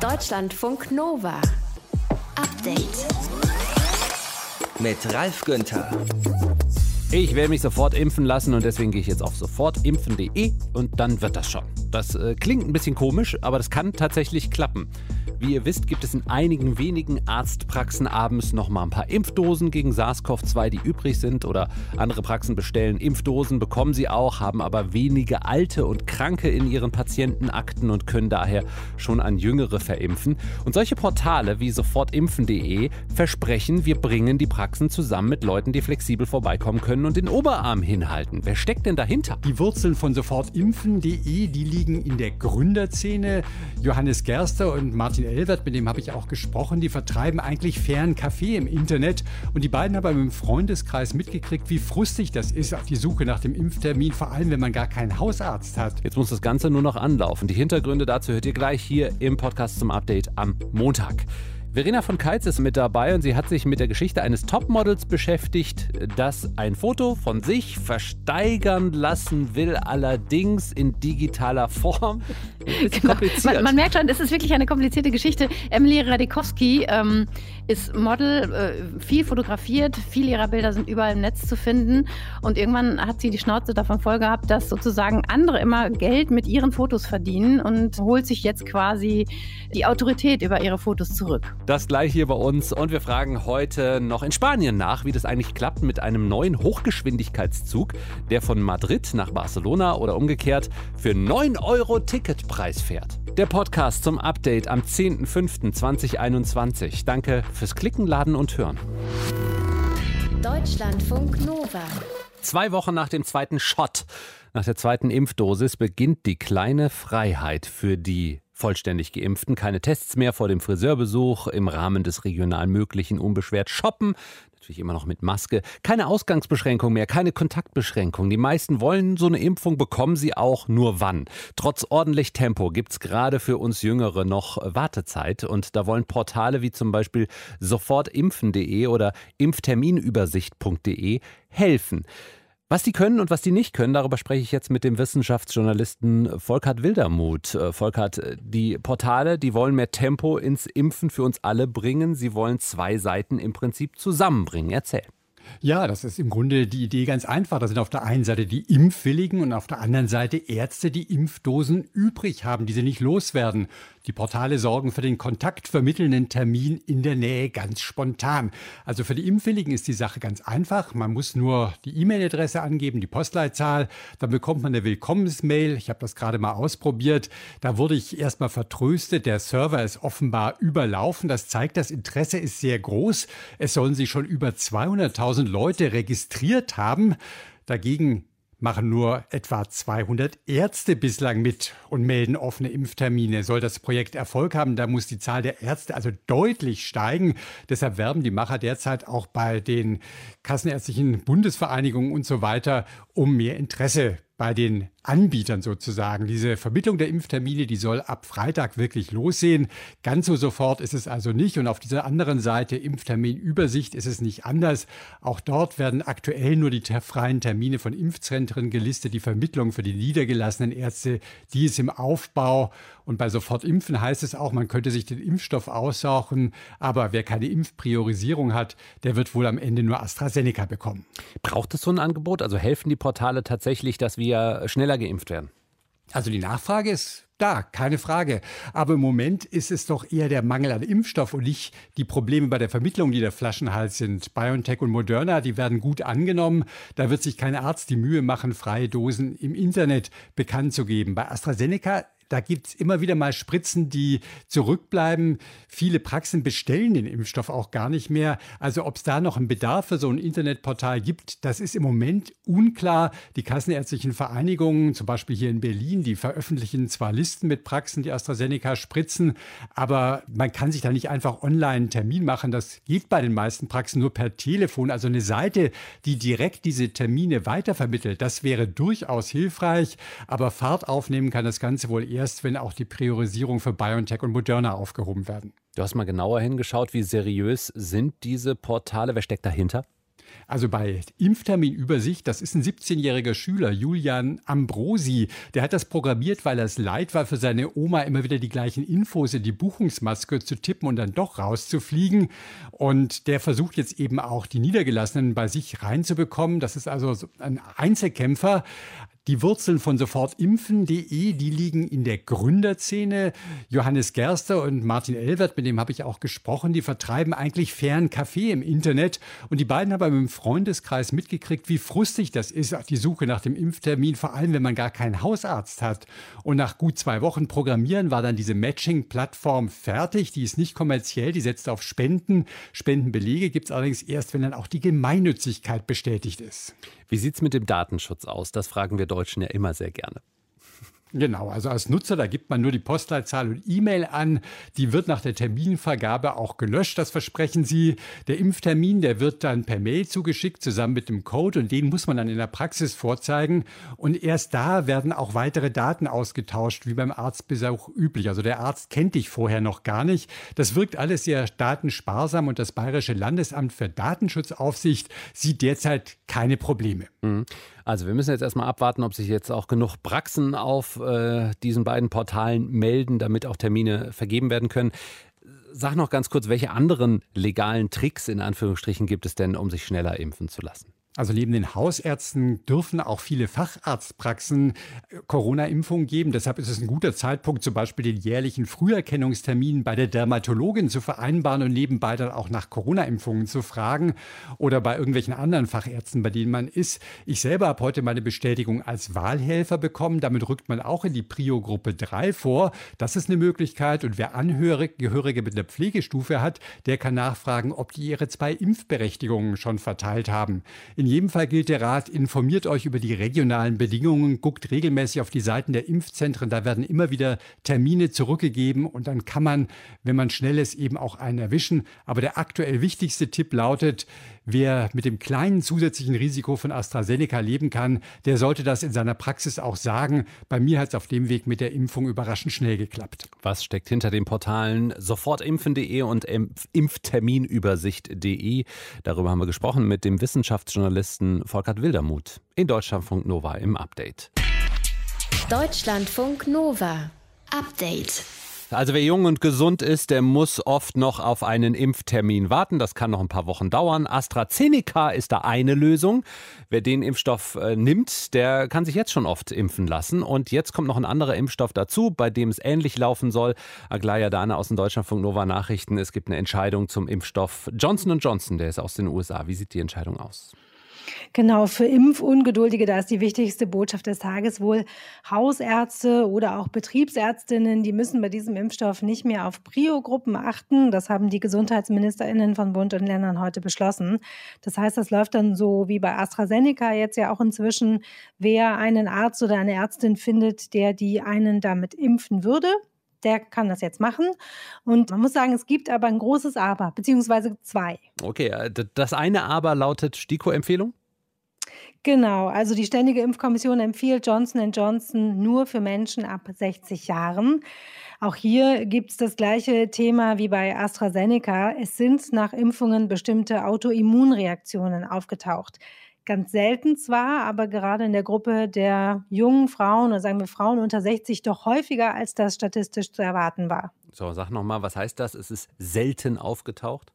Deutschlandfunk Nova. Update. Mit Ralf Günther. Ich will mich sofort impfen lassen und deswegen gehe ich jetzt auf sofortimpfen.de und dann wird das schon. Das äh, klingt ein bisschen komisch, aber das kann tatsächlich klappen. Wie ihr wisst, gibt es in einigen wenigen Arztpraxen abends noch mal ein paar Impfdosen gegen SARS-CoV-2, die übrig sind. Oder andere Praxen bestellen Impfdosen, bekommen sie auch, haben aber wenige Alte und Kranke in ihren Patientenakten und können daher schon an Jüngere verimpfen. Und solche Portale wie sofortimpfen.de versprechen, wir bringen die Praxen zusammen mit Leuten, die flexibel vorbeikommen können und den Oberarm hinhalten. Wer steckt denn dahinter? Die Wurzeln von sofortimpfen.de, die liegen in der Gründerszene. Johannes Gerster und Martin Elwert, mit dem habe ich auch gesprochen, die vertreiben eigentlich fairen Kaffee im Internet. Und die beiden haben im Freundeskreis mitgekriegt, wie frustig das ist auf die Suche nach dem Impftermin, vor allem wenn man gar keinen Hausarzt hat. Jetzt muss das Ganze nur noch anlaufen. Die Hintergründe dazu hört ihr gleich hier im Podcast zum Update am Montag. Verena von Keitz ist mit dabei und sie hat sich mit der Geschichte eines Topmodels beschäftigt, das ein Foto von sich versteigern lassen will, allerdings in digitaler Form. Genau. Man, man, merkt schon, es ist wirklich eine komplizierte Geschichte. Emily Radikowski ähm, ist Model, äh, viel fotografiert, viele ihrer Bilder sind überall im Netz zu finden und irgendwann hat sie die Schnauze davon voll gehabt, dass sozusagen andere immer Geld mit ihren Fotos verdienen und holt sich jetzt quasi die Autorität über ihre Fotos zurück. Das gleich hier bei uns. Und wir fragen heute noch in Spanien nach, wie das eigentlich klappt mit einem neuen Hochgeschwindigkeitszug, der von Madrid nach Barcelona oder umgekehrt für 9 Euro Ticketpreis fährt. Der Podcast zum Update am 10.05.2021. Danke fürs Klicken, Laden und Hören. Deutschlandfunk Nova. Zwei Wochen nach dem zweiten Shot, nach der zweiten Impfdosis, beginnt die kleine Freiheit für die vollständig geimpften. Keine Tests mehr vor dem Friseurbesuch, im Rahmen des regional Möglichen unbeschwert shoppen. Natürlich immer noch mit Maske. Keine Ausgangsbeschränkung mehr, keine Kontaktbeschränkung. Die meisten wollen so eine Impfung, bekommen sie auch nur wann. Trotz ordentlich Tempo gibt es gerade für uns Jüngere noch Wartezeit. Und da wollen Portale wie zum Beispiel sofortimpfen.de oder impfterminübersicht.de helfen. Was die können und was die nicht können, darüber spreche ich jetzt mit dem Wissenschaftsjournalisten Volkert Wildermuth. Äh, Volkert, äh, die Portale, die wollen mehr Tempo ins Impfen für uns alle bringen. Sie wollen zwei Seiten im Prinzip zusammenbringen. Erzähl. Ja, das ist im Grunde die Idee ganz einfach. Da sind auf der einen Seite die Impfwilligen und auf der anderen Seite Ärzte, die Impfdosen übrig haben, die sie nicht loswerden. Die Portale sorgen für den kontaktvermittelnden Termin in der Nähe ganz spontan. Also für die Impfwilligen ist die Sache ganz einfach. Man muss nur die E-Mail-Adresse angeben, die Postleitzahl. Dann bekommt man eine Willkommensmail. Ich habe das gerade mal ausprobiert. Da wurde ich erstmal vertröstet. Der Server ist offenbar überlaufen. Das zeigt, das Interesse ist sehr groß. Es sollen sich schon über 200.000 Leute registriert haben. Dagegen machen nur etwa 200 Ärzte bislang mit und melden offene Impftermine. Soll das Projekt Erfolg haben, da muss die Zahl der Ärzte also deutlich steigen. Deshalb werben die Macher derzeit auch bei den kassenärztlichen Bundesvereinigungen und so weiter um mehr Interesse bei den Anbietern sozusagen. Diese Vermittlung der Impftermine, die soll ab Freitag wirklich lossehen. Ganz so sofort ist es also nicht. Und auf dieser anderen Seite Impfterminübersicht ist es nicht anders. Auch dort werden aktuell nur die freien Termine von Impfzentren gelistet. Die Vermittlung für die niedergelassenen Ärzte, die ist im Aufbau. Und bei Sofortimpfen heißt es auch, man könnte sich den Impfstoff aussuchen. Aber wer keine Impfpriorisierung hat, der wird wohl am Ende nur AstraZeneca bekommen. Braucht es so ein Angebot? Also helfen die Portale tatsächlich, dass wir schneller geimpft werden? Also die Nachfrage ist da, keine Frage. Aber im Moment ist es doch eher der Mangel an Impfstoff und nicht die Probleme bei der Vermittlung, die der Flaschenhals sind. BioNTech und Moderna, die werden gut angenommen. Da wird sich kein Arzt die Mühe machen, freie Dosen im Internet bekannt zu geben. Bei AstraZeneca da gibt es immer wieder mal Spritzen, die zurückbleiben. Viele Praxen bestellen den Impfstoff auch gar nicht mehr. Also ob es da noch einen Bedarf für so ein Internetportal gibt, das ist im Moment unklar. Die kassenärztlichen Vereinigungen, zum Beispiel hier in Berlin, die veröffentlichen zwar Listen mit Praxen, die AstraZeneca spritzen, aber man kann sich da nicht einfach online einen Termin machen. Das geht bei den meisten Praxen nur per Telefon. Also eine Seite, die direkt diese Termine weitervermittelt, das wäre durchaus hilfreich. Aber Fahrt aufnehmen kann das Ganze wohl eher erst, wenn auch die Priorisierung für BioNTech und Moderna aufgehoben werden. Du hast mal genauer hingeschaut, wie seriös sind diese Portale? Wer steckt dahinter? Also bei Impfterminübersicht, das ist ein 17-jähriger Schüler, Julian Ambrosi. Der hat das programmiert, weil er es leid war, für seine Oma immer wieder die gleichen Infos in die Buchungsmaske zu tippen und dann doch rauszufliegen. Und der versucht jetzt eben auch die Niedergelassenen bei sich reinzubekommen. Das ist also ein Einzelkämpfer. Die Wurzeln von sofortimpfen.de, die liegen in der Gründerszene. Johannes Gerster und Martin Elwert, mit dem habe ich auch gesprochen, die vertreiben eigentlich fairen Kaffee im Internet. Und die beiden haben im Freundeskreis mitgekriegt, wie frustig das ist, die Suche nach dem Impftermin, vor allem wenn man gar keinen Hausarzt hat. Und nach gut zwei Wochen Programmieren war dann diese Matching-Plattform fertig. Die ist nicht kommerziell, die setzt auf Spenden. Spendenbelege gibt es allerdings erst, wenn dann auch die Gemeinnützigkeit bestätigt ist. Wie sieht es mit dem Datenschutz aus? Das fragen wir Deutschen ja immer sehr gerne. Genau, also als Nutzer, da gibt man nur die Postleitzahl und E-Mail an. Die wird nach der Terminvergabe auch gelöscht, das versprechen sie. Der Impftermin, der wird dann per Mail zugeschickt, zusammen mit dem Code und den muss man dann in der Praxis vorzeigen. Und erst da werden auch weitere Daten ausgetauscht, wie beim Arztbesuch üblich. Also der Arzt kennt dich vorher noch gar nicht. Das wirkt alles sehr datensparsam und das Bayerische Landesamt für Datenschutzaufsicht sieht derzeit keine Probleme. Mhm. Also wir müssen jetzt erstmal abwarten, ob sich jetzt auch genug Praxen auf äh, diesen beiden Portalen melden, damit auch Termine vergeben werden können. Sag noch ganz kurz, welche anderen legalen Tricks in Anführungsstrichen gibt es denn, um sich schneller impfen zu lassen? Also neben den Hausärzten dürfen auch viele Facharztpraxen äh, Corona-Impfungen geben. Deshalb ist es ein guter Zeitpunkt, zum Beispiel den jährlichen Früherkennungstermin bei der Dermatologin zu vereinbaren und nebenbei dann auch nach Corona-Impfungen zu fragen oder bei irgendwelchen anderen Fachärzten, bei denen man ist. Ich selber habe heute meine Bestätigung als Wahlhelfer bekommen. Damit rückt man auch in die Prio-Gruppe 3 vor. Das ist eine Möglichkeit. Und wer Angehörige mit einer Pflegestufe hat, der kann nachfragen, ob die ihre zwei Impfberechtigungen schon verteilt haben. In jedem Fall gilt der Rat, informiert euch über die regionalen Bedingungen, guckt regelmäßig auf die Seiten der Impfzentren, da werden immer wieder Termine zurückgegeben und dann kann man, wenn man schnell ist, eben auch einen erwischen. Aber der aktuell wichtigste Tipp lautet, wer mit dem kleinen zusätzlichen Risiko von AstraZeneca leben kann, der sollte das in seiner Praxis auch sagen. Bei mir hat es auf dem Weg mit der Impfung überraschend schnell geklappt. Was steckt hinter den Portalen sofortimpfen.de und impfterminübersicht.de? Darüber haben wir gesprochen mit dem Wissenschaftsjournalisten Journalisten Volkert Wildermuth in Deutschlandfunk Nova im Update. Deutschlandfunk Nova. Update. Also wer jung und gesund ist, der muss oft noch auf einen Impftermin warten. Das kann noch ein paar Wochen dauern. AstraZeneca ist da eine Lösung. Wer den Impfstoff äh, nimmt, der kann sich jetzt schon oft impfen lassen. Und jetzt kommt noch ein anderer Impfstoff dazu, bei dem es ähnlich laufen soll. Aglaya Dane aus den Deutschlandfunk Nova Nachrichten. Es gibt eine Entscheidung zum Impfstoff Johnson Johnson. Der ist aus den USA. Wie sieht die Entscheidung aus? Genau, für Impfungeduldige, da ist die wichtigste Botschaft des Tages wohl Hausärzte oder auch Betriebsärztinnen, die müssen bei diesem Impfstoff nicht mehr auf Prio-Gruppen achten. Das haben die GesundheitsministerInnen von Bund und Ländern heute beschlossen. Das heißt, das läuft dann so wie bei AstraZeneca jetzt ja auch inzwischen, wer einen Arzt oder eine Ärztin findet, der die einen damit impfen würde, der kann das jetzt machen. Und man muss sagen, es gibt aber ein großes Aber, beziehungsweise zwei. Okay, äh, das eine Aber lautet STIKO-Empfehlung? Genau, also die Ständige Impfkommission empfiehlt Johnson Johnson nur für Menschen ab 60 Jahren. Auch hier gibt es das gleiche Thema wie bei AstraZeneca. Es sind nach Impfungen bestimmte Autoimmunreaktionen aufgetaucht. Ganz selten zwar, aber gerade in der Gruppe der jungen Frauen oder sagen wir Frauen unter 60 doch häufiger, als das statistisch zu erwarten war. So, sag nochmal, was heißt das? Es ist selten aufgetaucht?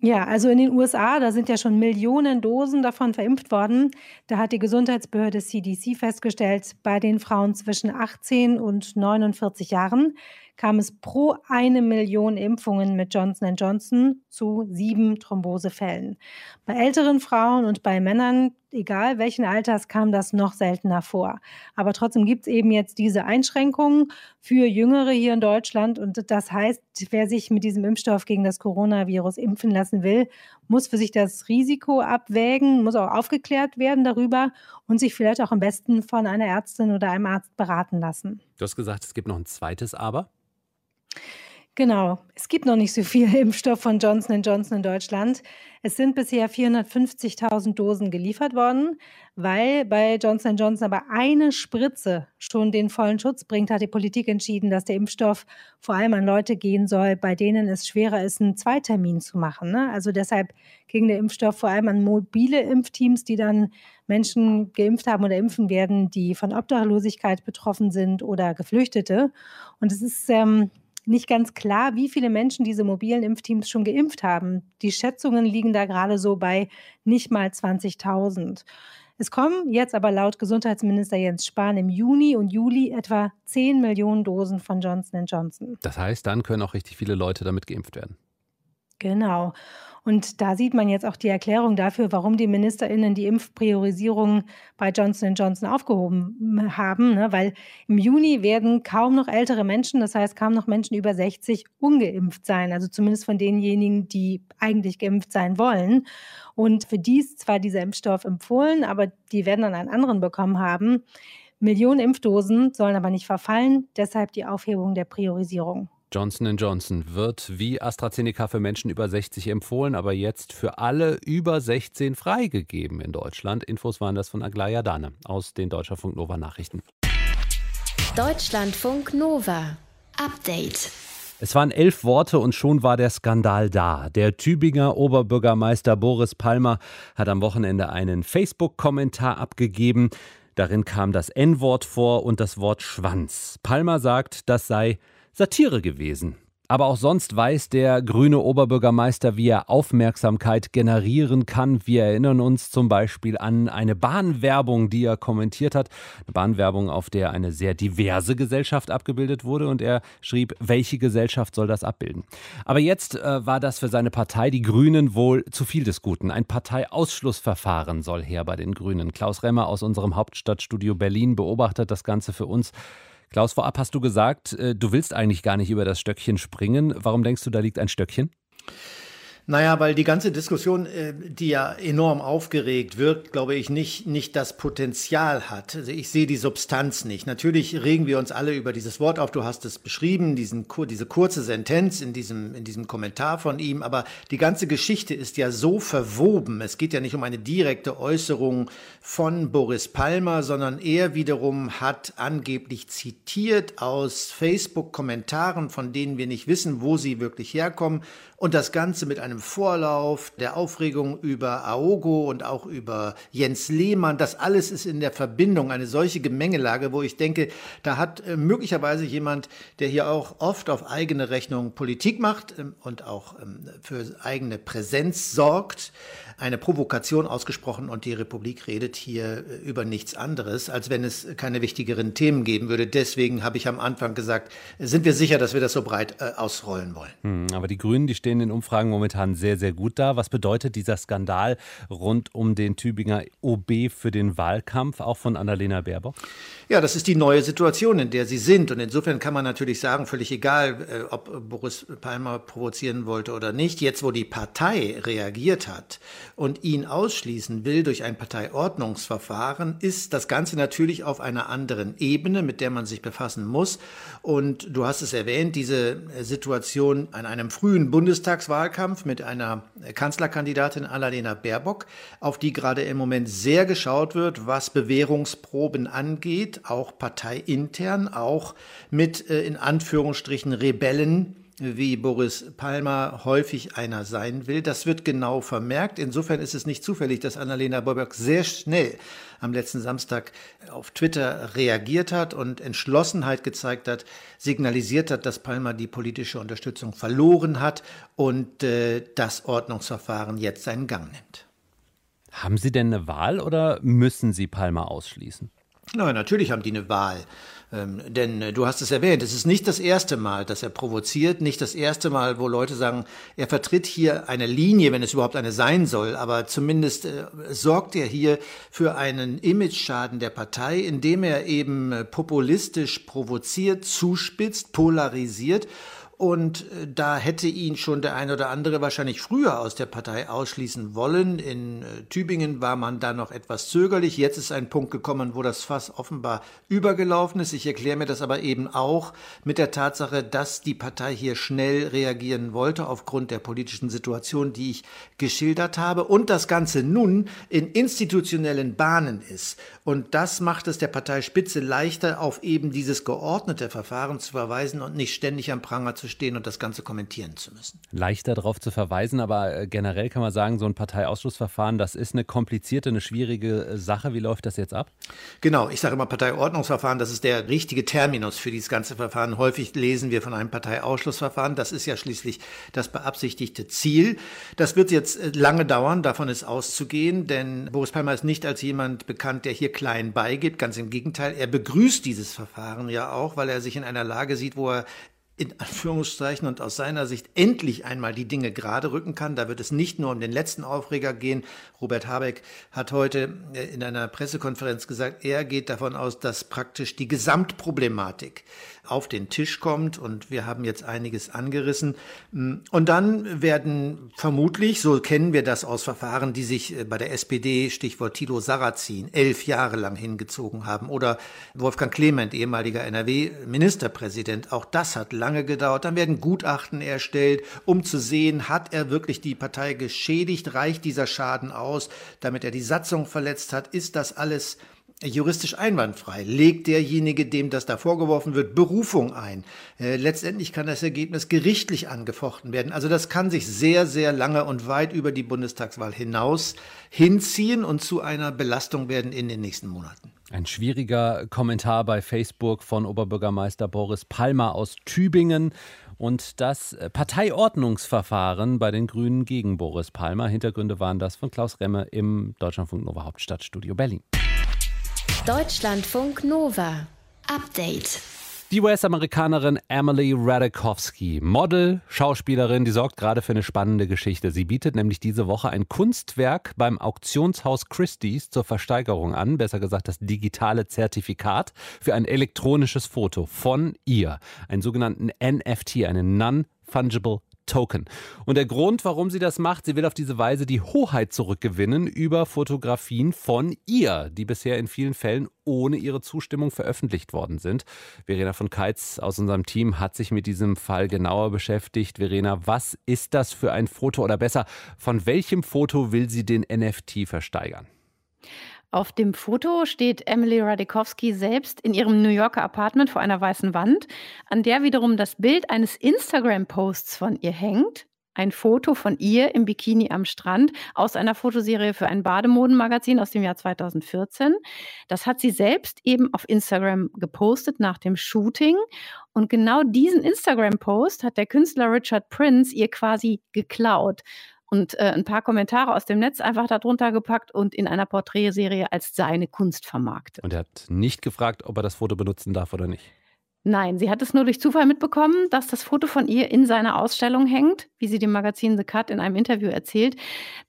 Ja, also in den USA, da sind ja schon Millionen Dosen davon verimpft worden. Da hat die Gesundheitsbehörde CDC festgestellt, bei den Frauen zwischen 18 und 49 Jahren kam es pro eine Million Impfungen mit Johnson Johnson zu sieben Thrombosefällen. Bei älteren Frauen und bei Männern, egal welchen Alters, kam das noch seltener vor. Aber trotzdem gibt es eben jetzt diese Einschränkungen für Jüngere hier in Deutschland. Und das heißt, wer sich mit diesem Impfstoff gegen das Coronavirus impfen lassen will, muss für sich das Risiko abwägen, muss auch aufgeklärt werden darüber und sich vielleicht auch am besten von einer Ärztin oder einem Arzt beraten lassen. Du hast gesagt, es gibt noch ein zweites Aber. Genau. Es gibt noch nicht so viel Impfstoff von Johnson Johnson in Deutschland. Es sind bisher 450.000 Dosen geliefert worden. Weil bei Johnson Johnson aber eine Spritze schon den vollen Schutz bringt, hat die Politik entschieden, dass der Impfstoff vor allem an Leute gehen soll, bei denen es schwerer ist, einen Zweitermin zu machen. Ne? Also deshalb ging der Impfstoff vor allem an mobile Impfteams, die dann Menschen geimpft haben oder impfen werden, die von Obdachlosigkeit betroffen sind oder Geflüchtete. Und es ist ähm, nicht ganz klar, wie viele Menschen diese mobilen Impfteams schon geimpft haben. Die Schätzungen liegen da gerade so bei nicht mal 20.000. Es kommen jetzt aber laut Gesundheitsminister Jens Spahn im Juni und Juli etwa 10 Millionen Dosen von Johnson Johnson. Das heißt, dann können auch richtig viele Leute damit geimpft werden. Genau. Und da sieht man jetzt auch die Erklärung dafür, warum die MinisterInnen die Impfpriorisierung bei Johnson Johnson aufgehoben haben. Ne? Weil im Juni werden kaum noch ältere Menschen, das heißt kaum noch Menschen über 60, ungeimpft sein. Also zumindest von denjenigen, die eigentlich geimpft sein wollen. Und für die ist zwar dieser Impfstoff empfohlen, aber die werden dann einen anderen bekommen haben. Millionen Impfdosen sollen aber nicht verfallen, deshalb die Aufhebung der Priorisierung. Johnson Johnson wird wie AstraZeneca für Menschen über 60 empfohlen, aber jetzt für alle über 16 freigegeben in Deutschland. Infos waren das von Aglaya Dane aus den Deutschlandfunk Nova Nachrichten. Deutschlandfunk Nova. Update. Es waren elf Worte und schon war der Skandal da. Der Tübinger Oberbürgermeister Boris Palmer hat am Wochenende einen Facebook-Kommentar abgegeben. Darin kam das N-Wort vor und das Wort Schwanz. Palmer sagt, das sei Satire gewesen. Aber auch sonst weiß der grüne Oberbürgermeister, wie er Aufmerksamkeit generieren kann. Wir erinnern uns zum Beispiel an eine Bahnwerbung, die er kommentiert hat. Eine Bahnwerbung, auf der eine sehr diverse Gesellschaft abgebildet wurde. Und er schrieb, welche Gesellschaft soll das abbilden? Aber jetzt äh, war das für seine Partei, die Grünen, wohl zu viel des Guten. Ein Parteiausschlussverfahren soll her bei den Grünen. Klaus Remmer aus unserem Hauptstadtstudio Berlin beobachtet das Ganze für uns. Klaus, vorab hast du gesagt, äh, du willst eigentlich gar nicht über das Stöckchen springen. Warum denkst du, da liegt ein Stöckchen? Naja, weil die ganze Diskussion, äh, die ja enorm aufgeregt wirkt, glaube ich, nicht, nicht das Potenzial hat. Also ich sehe die Substanz nicht. Natürlich regen wir uns alle über dieses Wort auf. Du hast es beschrieben, diesen, diese kurze Sentenz in diesem, in diesem Kommentar von ihm. Aber die ganze Geschichte ist ja so verwoben. Es geht ja nicht um eine direkte Äußerung von Boris Palmer, sondern er wiederum hat angeblich zitiert aus Facebook-Kommentaren, von denen wir nicht wissen, wo sie wirklich herkommen und das Ganze mit einem Vorlauf der Aufregung über Aogo und auch über Jens Lehmann. Das alles ist in der Verbindung eine solche Gemengelage, wo ich denke, da hat äh, möglicherweise jemand, der hier auch oft auf eigene Rechnung Politik macht ähm, und auch ähm, für eigene Präsenz sorgt, eine Provokation ausgesprochen und die Republik redet hier äh, über nichts anderes, als wenn es keine wichtigeren Themen geben würde. Deswegen habe ich am Anfang gesagt, sind wir sicher, dass wir das so breit äh, ausrollen wollen. Hm, aber die Grünen, die stehen in Umfragen momentan sehr, sehr gut da. Was bedeutet dieser Skandal rund um den Tübinger OB für den Wahlkampf, auch von Annalena Baerbock? Ja, das ist die neue Situation, in der sie sind. Und insofern kann man natürlich sagen, völlig egal, äh, ob Boris Palmer provozieren wollte oder nicht, jetzt wo die Partei reagiert hat und ihn ausschließen will durch ein Parteiordnungsverfahren, ist das Ganze natürlich auf einer anderen Ebene, mit der man sich befassen muss. Und du hast es erwähnt, diese Situation an einem frühen Bundestagswahlkampf mit einer Kanzlerkandidatin Annalena Baerbock, auf die gerade im Moment sehr geschaut wird, was Bewährungsproben angeht, auch parteiintern, auch mit äh, in Anführungsstrichen Rebellen wie Boris Palmer häufig einer sein will. Das wird genau vermerkt. Insofern ist es nicht zufällig, dass Annalena Baerbock sehr schnell am letzten Samstag auf Twitter reagiert hat und Entschlossenheit gezeigt hat, signalisiert hat, dass Palmer die politische Unterstützung verloren hat und äh, das Ordnungsverfahren jetzt seinen Gang nimmt. Haben Sie denn eine Wahl oder müssen Sie Palmer ausschließen? Nein, natürlich haben die eine Wahl. Ähm, denn äh, du hast es erwähnt, es ist nicht das erste Mal, dass er provoziert, nicht das erste Mal, wo Leute sagen, er vertritt hier eine Linie, wenn es überhaupt eine sein soll, aber zumindest äh, sorgt er hier für einen Imageschaden der Partei, indem er eben äh, populistisch provoziert, zuspitzt, polarisiert und äh, da hätte ihn schon der ein oder andere wahrscheinlich früher aus der Partei ausschließen wollen. In äh, Tübingen war man da noch etwas zögerlich. Jetzt ist ein Punkt gekommen, wo das Fass offenbar übergelaufen ist. Ich erkläre mir das aber eben auch mit der Tatsache, dass die Partei hier schnell reagieren wollte aufgrund der politischen Situation, die ich geschildert habe und das Ganze nun in institutionellen Bahnen ist. Und das macht es der Parteispitze leichter, auf eben dieses geordnete Verfahren zu verweisen und nicht ständig am Pranger zu stehen und das Ganze kommentieren zu müssen. Leichter darauf zu verweisen, aber äh, generell kann man sagen, so ein Parteiausschlussverfahren, das ist eine komplizierte, eine schwierige äh, Sache. Wie läuft das jetzt ab? Genau, ich sage immer Parteiordnungsverfahren, das ist der richtige Terminus für dieses ganze Verfahren. Häufig lesen wir von einem Parteiausschlussverfahren, das ist ja schließlich das beabsichtigte Ziel. Das wird jetzt äh, lange dauern, davon ist auszugehen, denn Boris Palmer ist nicht als jemand bekannt, der hier klein beigibt. Ganz im Gegenteil, er begrüßt dieses Verfahren ja auch, weil er sich in einer Lage sieht, wo er in Anführungszeichen und aus seiner Sicht endlich einmal die Dinge gerade rücken kann. Da wird es nicht nur um den letzten Aufreger gehen. Robert Habeck hat heute äh, in einer Pressekonferenz gesagt, er geht davon aus, dass praktisch die Gesamtproblematik auf den Tisch kommt und wir haben jetzt einiges angerissen. Mm, und dann werden vermutlich, so kennen wir das aus Verfahren, die sich äh, bei der SPD, Stichwort Tilo Sarrazin, elf Jahre lang hingezogen haben oder Wolfgang Clement, ehemaliger NRW-Ministerpräsident, auch das hat lange gedauert. Dann werden Gutachten erstellt, um zu sehen, hat er wirklich die Partei geschädigt, reicht dieser Schaden aus, damit er die Satzung verletzt hat, ist das alles juristisch einwandfrei. Legt derjenige, dem das da vorgeworfen wird, Berufung ein. Äh, letztendlich kann das Ergebnis gerichtlich angefochten werden. Also das kann sich sehr, sehr lange und weit über die Bundestagswahl hinaus hinziehen und zu einer Belastung werden in den nächsten Monaten. Ein schwieriger Kommentar bei Facebook von Oberbürgermeister Boris Palmer aus Tübingen und das Parteiordnungsverfahren bei den Grünen gegen Boris Palmer. Hintergründe waren das von Klaus Remme im Deutschlandfunk Nova Hauptstadtstudio Berlin. Deutschlandfunk Nova. Update. Die US-Amerikanerin Emily Radikowski, Model, Schauspielerin, die sorgt gerade für eine spannende Geschichte. Sie bietet nämlich diese Woche ein Kunstwerk beim Auktionshaus Christie's zur Versteigerung an, besser gesagt das digitale Zertifikat für ein elektronisches Foto von ihr, einen sogenannten NFT, einen Non-Fungible Token. Und der Grund, warum sie das macht, sie will auf diese Weise die Hoheit zurückgewinnen über Fotografien von ihr, die bisher in vielen Fällen ohne ihre Zustimmung veröffentlicht worden sind. Verena von Keitz aus unserem Team hat sich mit diesem Fall genauer beschäftigt. Verena, was ist das für ein Foto oder besser, von welchem Foto will sie den NFT versteigern? Auf dem Foto steht Emily Radikowski selbst in ihrem New Yorker Apartment vor einer weißen Wand, an der wiederum das Bild eines Instagram-Posts von ihr hängt. Ein Foto von ihr im Bikini am Strand aus einer Fotoserie für ein Bademodenmagazin aus dem Jahr 2014. Das hat sie selbst eben auf Instagram gepostet nach dem Shooting. Und genau diesen Instagram-Post hat der Künstler Richard Prince ihr quasi geklaut und äh, ein paar Kommentare aus dem Netz einfach darunter gepackt und in einer Porträtserie als seine Kunst vermarktet. Und er hat nicht gefragt, ob er das Foto benutzen darf oder nicht. Nein, sie hat es nur durch Zufall mitbekommen, dass das Foto von ihr in seiner Ausstellung hängt, wie sie dem Magazin The Cut in einem Interview erzählt,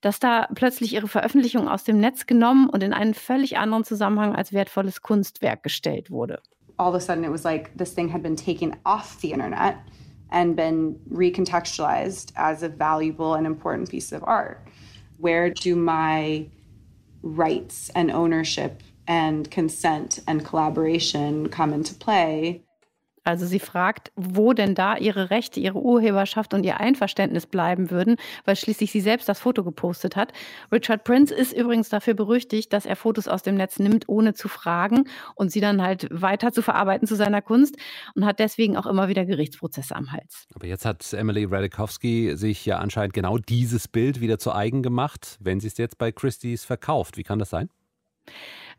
dass da plötzlich ihre Veröffentlichung aus dem Netz genommen und in einen völlig anderen Zusammenhang als wertvolles Kunstwerk gestellt wurde. All of a sudden it was like this thing had been taken off the internet. And been recontextualized as a valuable and important piece of art. Where do my rights and ownership and consent and collaboration come into play Also sie fragt, wo denn da ihre Rechte, ihre Urheberschaft und ihr Einverständnis bleiben würden, weil schließlich sie selbst das Foto gepostet hat. Richard Prince ist übrigens dafür berüchtigt, dass er Fotos aus dem Netz nimmt, ohne zu fragen und sie dann halt weiter zu verarbeiten zu seiner Kunst und hat deswegen auch immer wieder Gerichtsprozesse am Hals. Aber jetzt hat Emily Radikowski sich ja anscheinend genau dieses Bild wieder zu eigen gemacht, wenn sie es jetzt bei Christie's verkauft. Wie kann das sein?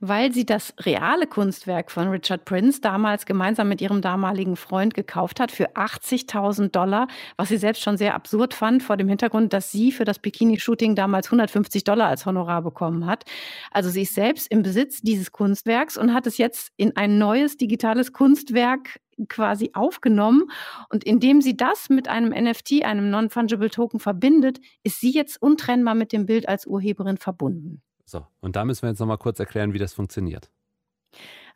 Weil sie das reale Kunstwerk von Richard Prince damals gemeinsam mit ihrem damaligen Freund gekauft hat für 80.000 Dollar, was sie selbst schon sehr absurd fand vor dem Hintergrund, dass sie für das Bikini-Shooting damals 150 Dollar als Honorar bekommen hat. Also sie ist selbst im Besitz dieses Kunstwerks und hat es jetzt in ein neues digitales Kunstwerk quasi aufgenommen. Und indem sie das mit einem NFT, einem Non-Fungible Token verbindet, ist sie jetzt untrennbar mit dem Bild als Urheberin verbunden. So, und da müssen wir jetzt nochmal kurz erklären, wie das funktioniert.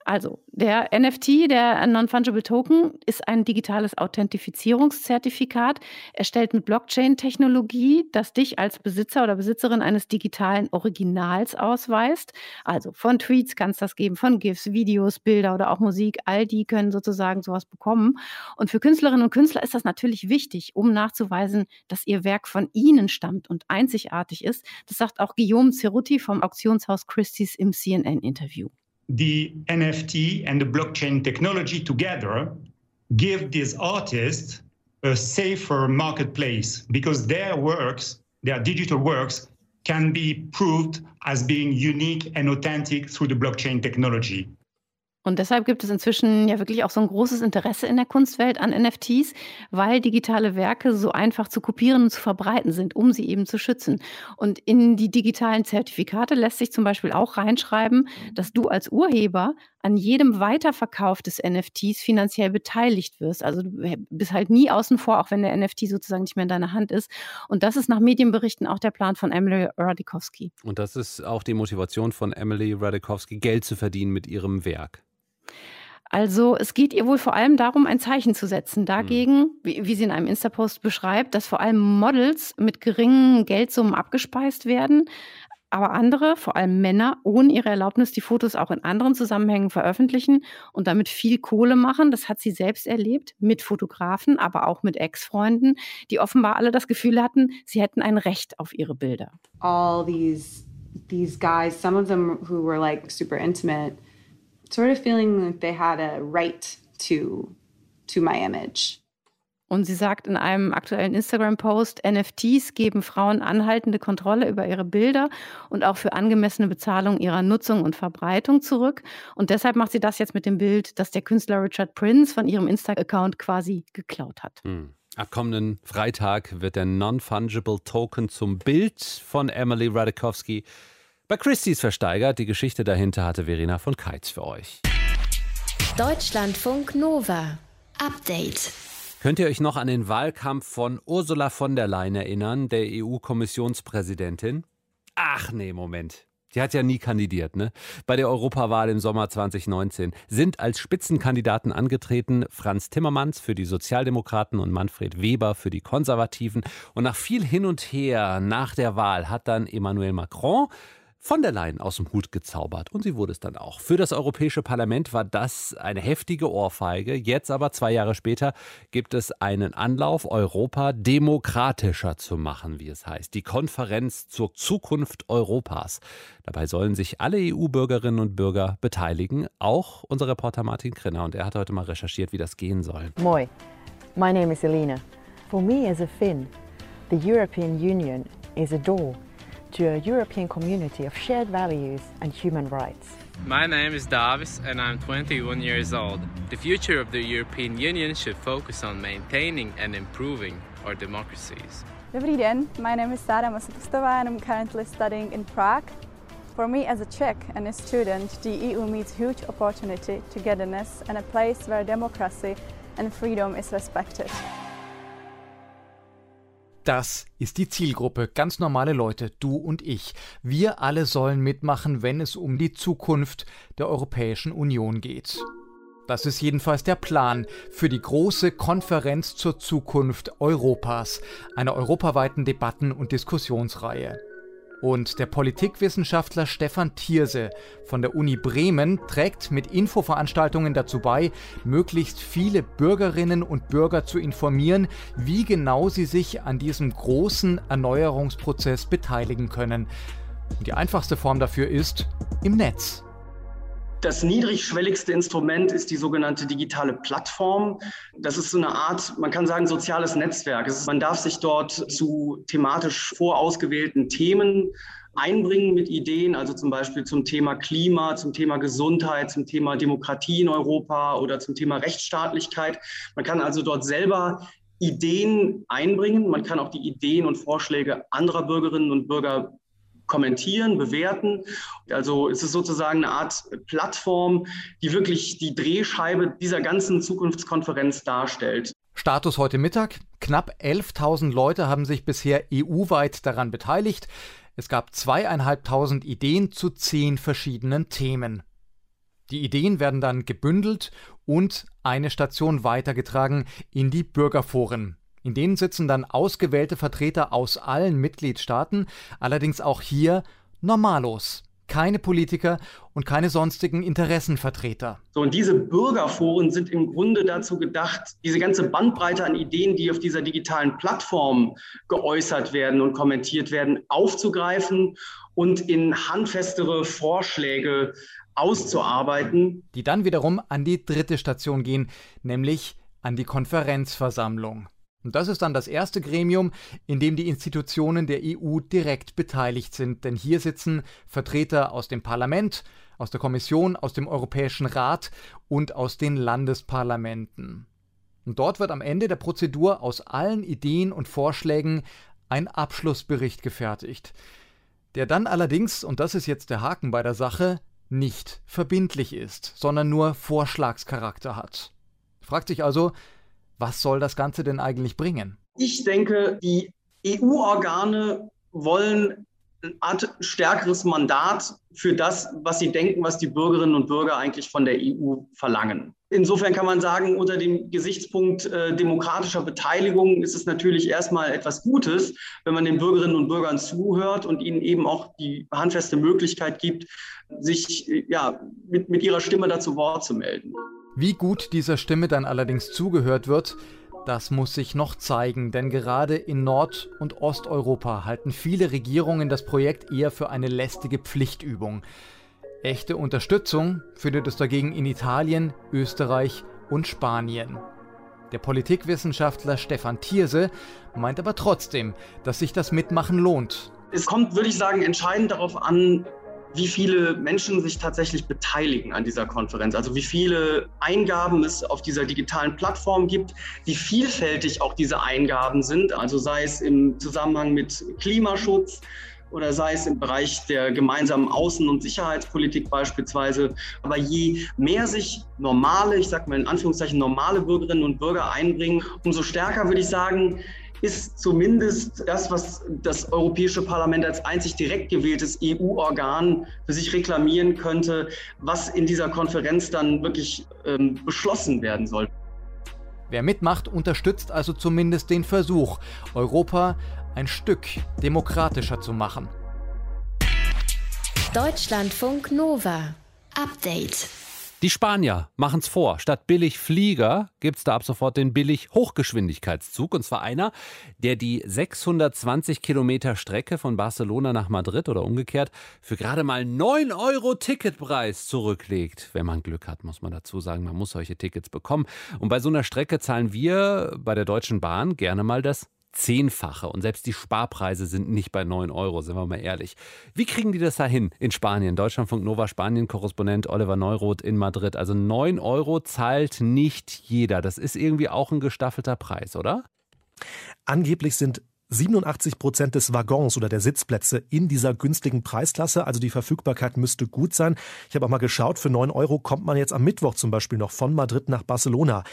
Also, der NFT, der Non-Fungible Token, ist ein digitales Authentifizierungszertifikat, erstellt mit Blockchain-Technologie, das dich als Besitzer oder Besitzerin eines digitalen Originals ausweist. Also von Tweets kann es das geben, von GIFs, Videos, Bilder oder auch Musik. All die können sozusagen sowas bekommen. Und für Künstlerinnen und Künstler ist das natürlich wichtig, um nachzuweisen, dass ihr Werk von ihnen stammt und einzigartig ist. Das sagt auch Guillaume Cerutti vom Auktionshaus Christie's im CNN-Interview. The NFT and the blockchain technology together give these artists a safer marketplace because their works, their digital works, can be proved as being unique and authentic through the blockchain technology. Und deshalb gibt es inzwischen ja wirklich auch so ein großes Interesse in der Kunstwelt an NFTs, weil digitale Werke so einfach zu kopieren und zu verbreiten sind, um sie eben zu schützen. Und in die digitalen Zertifikate lässt sich zum Beispiel auch reinschreiben, dass du als Urheber an jedem Weiterverkauf des NFTs finanziell beteiligt wirst. Also du bist halt nie außen vor, auch wenn der NFT sozusagen nicht mehr in deiner Hand ist. Und das ist nach Medienberichten auch der Plan von Emily Radikowski. Und das ist auch die Motivation von Emily Radikowski, Geld zu verdienen mit ihrem Werk. Also es geht ihr wohl vor allem darum, ein Zeichen zu setzen dagegen, mhm. wie, wie, sie in einem Insta-Post beschreibt, dass vor allem Models mit geringen Geldsummen abgespeist werden, aber andere, vor allem Männer, ohne ihre Erlaubnis die Fotos auch in anderen Zusammenhängen veröffentlichen und damit viel Kohle machen. Das hat sie selbst erlebt, mit Fotografen, aber auch mit Ex-Freunden, die offenbar alle das Gefühl hatten, sie hätten ein Recht auf ihre Bilder. All these, these guys, some of them who were like super intimate, sort of feeling like they had a right to, to my image. Und sie sagt in einem aktuellen Instagram-Post, NFTs geben Frauen anhaltende Kontrolle über ihre Bilder und auch für angemessene Bezahlung ihrer Nutzung und Verbreitung zurück. Und deshalb macht sie das jetzt mit dem Bild, das der Künstler Richard Prince von ihrem Insta-Account quasi geklaut hat. Hm. Ab kommenden Freitag wird der Non-Fungible Token zum Bild von Emily Radikowski bei Christie's versteigert. Die Geschichte dahinter hatte Verena von Keitz für euch. Deutschlandfunk Nova. Update. Könnt ihr euch noch an den Wahlkampf von Ursula von der Leyen erinnern, der EU-Kommissionspräsidentin? Ach nee, Moment. Die hat ja nie kandidiert, ne? Bei der Europawahl im Sommer 2019 sind als Spitzenkandidaten angetreten Franz Timmermans für die Sozialdemokraten und Manfred Weber für die Konservativen. Und nach viel hin und her nach der Wahl hat dann Emmanuel Macron von der Leyen aus dem Hut gezaubert. Und sie wurde es dann auch. Für das Europäische Parlament war das eine heftige Ohrfeige. Jetzt aber, zwei Jahre später, gibt es einen Anlauf, Europa demokratischer zu machen, wie es heißt. Die Konferenz zur Zukunft Europas. Dabei sollen sich alle EU-Bürgerinnen und Bürger beteiligen, auch unser Reporter Martin Krinner. Und er hat heute mal recherchiert, wie das gehen soll. Moi, my name is Elena. For me as a Finn, the European Union is a door to a European community of shared values and human rights. My name is Davis and I'm 21 years old. The future of the European Union should focus on maintaining and improving our democracies. Dobrý den, my name is Sara Masatustova and I'm currently studying in Prague. For me as a Czech and a student, the EU means huge opportunity, togetherness and a place where democracy and freedom is respected. Das ist die Zielgruppe, ganz normale Leute, du und ich. Wir alle sollen mitmachen, wenn es um die Zukunft der Europäischen Union geht. Das ist jedenfalls der Plan für die große Konferenz zur Zukunft Europas, einer europaweiten Debatten- und Diskussionsreihe. Und der Politikwissenschaftler Stefan Thierse von der Uni Bremen trägt mit Infoveranstaltungen dazu bei, möglichst viele Bürgerinnen und Bürger zu informieren, wie genau sie sich an diesem großen Erneuerungsprozess beteiligen können. Und die einfachste Form dafür ist im Netz. Das niedrigschwelligste Instrument ist die sogenannte digitale Plattform. Das ist so eine Art, man kann sagen, soziales Netzwerk. man darf sich dort zu thematisch vorausgewählten Themen einbringen mit Ideen, also zum Beispiel zum Thema Klima, zum Thema Gesundheit, zum Thema Demokratie in Europa oder zum Thema Rechtsstaatlichkeit. Man kann also dort selber Ideen einbringen. Man kann auch die Ideen und Vorschläge anderer Bürgerinnen und Bürger kommentieren, bewerten. Also es ist sozusagen eine Art Plattform, die wirklich die Drehscheibe dieser ganzen Zukunftskonferenz darstellt. Status heute Mittag. Knapp 11.000 Leute haben sich bisher EU-weit daran beteiligt. Es gab zweieinhalbtausend Ideen zu zehn verschiedenen Themen. Die Ideen werden dann gebündelt und eine Station weitergetragen in die Bürgerforen. In denen sitzen dann ausgewählte Vertreter aus allen Mitgliedstaaten, allerdings auch hier Normalos, keine Politiker und keine sonstigen Interessenvertreter. So, und diese Bürgerforen sind im Grunde dazu gedacht, diese ganze Bandbreite an Ideen, die auf dieser digitalen Plattform geäußert werden und kommentiert werden, aufzugreifen und in handfestere Vorschläge auszuarbeiten. Die dann wiederum an die dritte Station gehen, nämlich an die Konferenzversammlung. Und das ist dann das erste Gremium, in dem die Institutionen der EU direkt beteiligt sind, denn hier sitzen Vertreter aus dem Parlament, aus der Kommission, aus dem Europäischen Rat und aus den Landesparlamenten. Und dort wird am Ende der Prozedur aus allen Ideen und Vorschlägen ein Abschlussbericht gefertigt, der dann allerdings, und das ist jetzt der Haken bei der Sache, nicht verbindlich ist, sondern nur Vorschlagscharakter hat. Fragt sich also, was soll das Ganze denn eigentlich bringen? Ich denke, die EU-Organe wollen eine Art stärkeres Mandat für das, was sie denken, was die Bürgerinnen und Bürger eigentlich von der EU verlangen. Insofern kann man sagen, unter dem Gesichtspunkt äh, demokratischer Beteiligung ist es natürlich erstmal etwas Gutes, wenn man den Bürgerinnen und Bürgern zuhört und ihnen eben auch die handfeste Möglichkeit gibt, sich äh, ja, mit, mit ihrer Stimme dazu Wort zu melden. Wie gut dieser Stimme dann allerdings zugehört wird, das muss sich noch zeigen, denn gerade in Nord- und Osteuropa halten viele Regierungen das Projekt eher für eine lästige Pflichtübung. Echte Unterstützung findet es dagegen in Italien, Österreich und Spanien. Der Politikwissenschaftler Stefan Thierse meint aber trotzdem, dass sich das Mitmachen lohnt. Es kommt, würde ich sagen, entscheidend darauf an, wie viele Menschen sich tatsächlich beteiligen an dieser Konferenz, also wie viele Eingaben es auf dieser digitalen Plattform gibt, wie vielfältig auch diese Eingaben sind, also sei es im Zusammenhang mit Klimaschutz, oder sei es im Bereich der gemeinsamen Außen- und Sicherheitspolitik beispielsweise. Aber je mehr sich normale, ich sage mal in Anführungszeichen normale Bürgerinnen und Bürger einbringen, umso stärker würde ich sagen, ist zumindest das, was das Europäische Parlament als einzig direkt gewähltes EU-Organ für sich reklamieren könnte, was in dieser Konferenz dann wirklich ähm, beschlossen werden soll. Wer mitmacht, unterstützt also zumindest den Versuch, Europa ein Stück demokratischer zu machen. Deutschlandfunk Nova. Update. Die Spanier machen's vor. Statt billig Flieger gibt's da ab sofort den billig Hochgeschwindigkeitszug. Und zwar einer, der die 620 Kilometer Strecke von Barcelona nach Madrid oder umgekehrt für gerade mal 9 Euro Ticketpreis zurücklegt. Wenn man Glück hat, muss man dazu sagen, man muss solche Tickets bekommen. Und bei so einer Strecke zahlen wir bei der Deutschen Bahn gerne mal das Zehnfache. Und selbst die Sparpreise sind nicht bei 9 Euro, sind wir mal ehrlich. Wie kriegen die das da hin in Spanien? Deutschlandfunk Nova Spanien-Korrespondent Oliver Neuroth in Madrid. Also 9 Euro zahlt nicht jeder. Das ist irgendwie auch ein gestaffelter Preis, oder? Angeblich sind 87 Prozent des Waggons oder der Sitzplätze in dieser günstigen Preisklasse. Also die Verfügbarkeit müsste gut sein. Ich habe auch mal geschaut, für 9 Euro kommt man jetzt am Mittwoch zum Beispiel noch von Madrid nach Barcelona.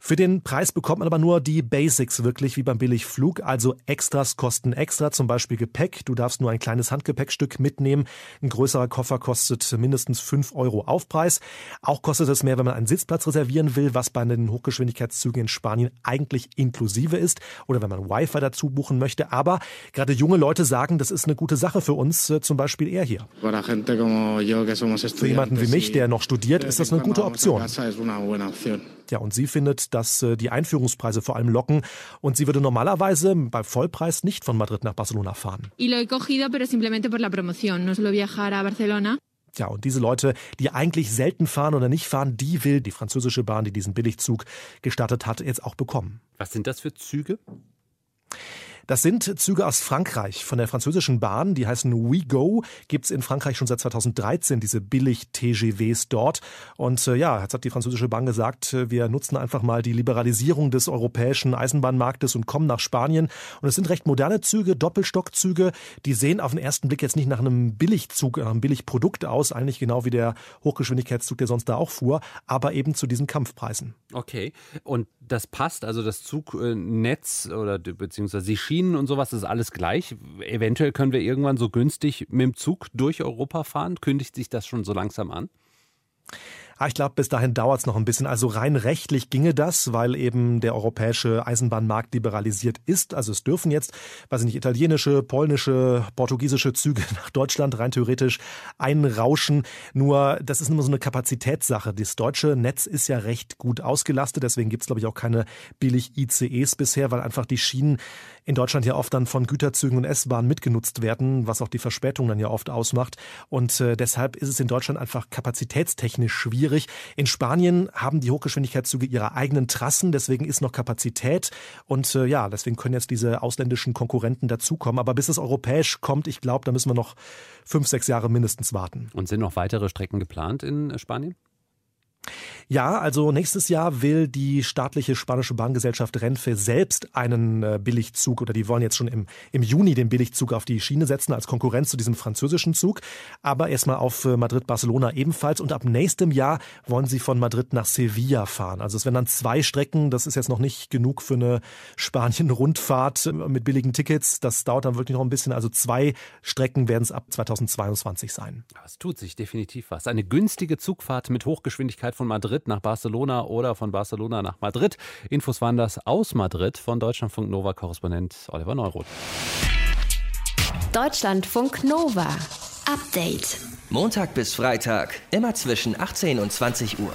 Für den Preis bekommt man aber nur die Basics wirklich wie beim Billigflug. Also Extras kosten extra, zum Beispiel Gepäck. Du darfst nur ein kleines Handgepäckstück mitnehmen. Ein größerer Koffer kostet mindestens 5 Euro Aufpreis. Auch kostet es mehr, wenn man einen Sitzplatz reservieren will, was bei den Hochgeschwindigkeitszügen in Spanien eigentlich inklusive ist. Oder wenn man Wi-Fi dazu buchen machen möchte. Aber gerade junge Leute sagen, das ist eine gute Sache für uns, äh, zum Beispiel er hier. Für jemanden wie mich, der noch studiert, ist das eine gute Option. Ja, und sie findet, dass äh, die Einführungspreise vor allem locken und sie würde normalerweise bei Vollpreis nicht von Madrid nach Barcelona fahren. Ja, und diese Leute, die eigentlich selten fahren oder nicht fahren, die will die französische Bahn, die diesen Billigzug gestartet hat, jetzt auch bekommen. Was sind das für Züge? Das sind Züge aus Frankreich von der französischen Bahn, die heißen WeGo. Gibt es in Frankreich schon seit 2013 diese Billig-TGVs dort. Und äh, ja, jetzt hat die französische Bahn gesagt, äh, wir nutzen einfach mal die Liberalisierung des europäischen Eisenbahnmarktes und kommen nach Spanien. Und es sind recht moderne Züge, Doppelstockzüge. Die sehen auf den ersten Blick jetzt nicht nach einem Billigzug, nach einem Billigprodukt aus, eigentlich genau wie der Hochgeschwindigkeitszug, der sonst da auch fuhr, aber eben zu diesen Kampfpreisen. Okay. Und das passt, also das Zugnetz oder beziehungsweise die Schienen und sowas ist alles gleich. Eventuell können wir irgendwann so günstig mit dem Zug durch Europa fahren. Kündigt sich das schon so langsam an? Ah, ich glaube, bis dahin dauert es noch ein bisschen. Also rein rechtlich ginge das, weil eben der europäische Eisenbahnmarkt liberalisiert ist. Also es dürfen jetzt, weiß ich nicht, italienische, polnische, portugiesische Züge nach Deutschland rein theoretisch einrauschen. Nur das ist immer so eine Kapazitätssache. Das deutsche Netz ist ja recht gut ausgelastet. Deswegen gibt es, glaube ich, auch keine billig ICEs bisher, weil einfach die Schienen in Deutschland ja oft dann von Güterzügen und S-Bahnen mitgenutzt werden, was auch die Verspätung dann ja oft ausmacht. Und äh, deshalb ist es in Deutschland einfach kapazitätstechnisch schwierig. In Spanien haben die Hochgeschwindigkeitszüge ihre eigenen Trassen, deswegen ist noch Kapazität. Und äh, ja, deswegen können jetzt diese ausländischen Konkurrenten dazukommen. Aber bis es europäisch kommt, ich glaube, da müssen wir noch fünf, sechs Jahre mindestens warten. Und sind noch weitere Strecken geplant in Spanien? Ja, also nächstes Jahr will die staatliche spanische Bahngesellschaft Renfe selbst einen äh, Billigzug oder die wollen jetzt schon im, im Juni den Billigzug auf die Schiene setzen als Konkurrenz zu diesem französischen Zug. Aber erstmal auf äh, Madrid-Barcelona ebenfalls und ab nächstem Jahr wollen sie von Madrid nach Sevilla fahren. Also es werden dann zwei Strecken. Das ist jetzt noch nicht genug für eine Spanien-Rundfahrt äh, mit billigen Tickets. Das dauert dann wirklich noch ein bisschen. Also zwei Strecken werden es ab 2022 sein. Es tut sich definitiv was. Eine günstige Zugfahrt mit Hochgeschwindigkeit von Madrid nach Barcelona oder von Barcelona nach Madrid. Infos waren das aus Madrid von Deutschlandfunk Nova Korrespondent Oliver Neuroth. Deutschlandfunk Nova. Update. Montag bis Freitag, immer zwischen 18 und 20 Uhr.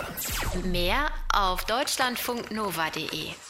Mehr auf deutschlandfunknova.de.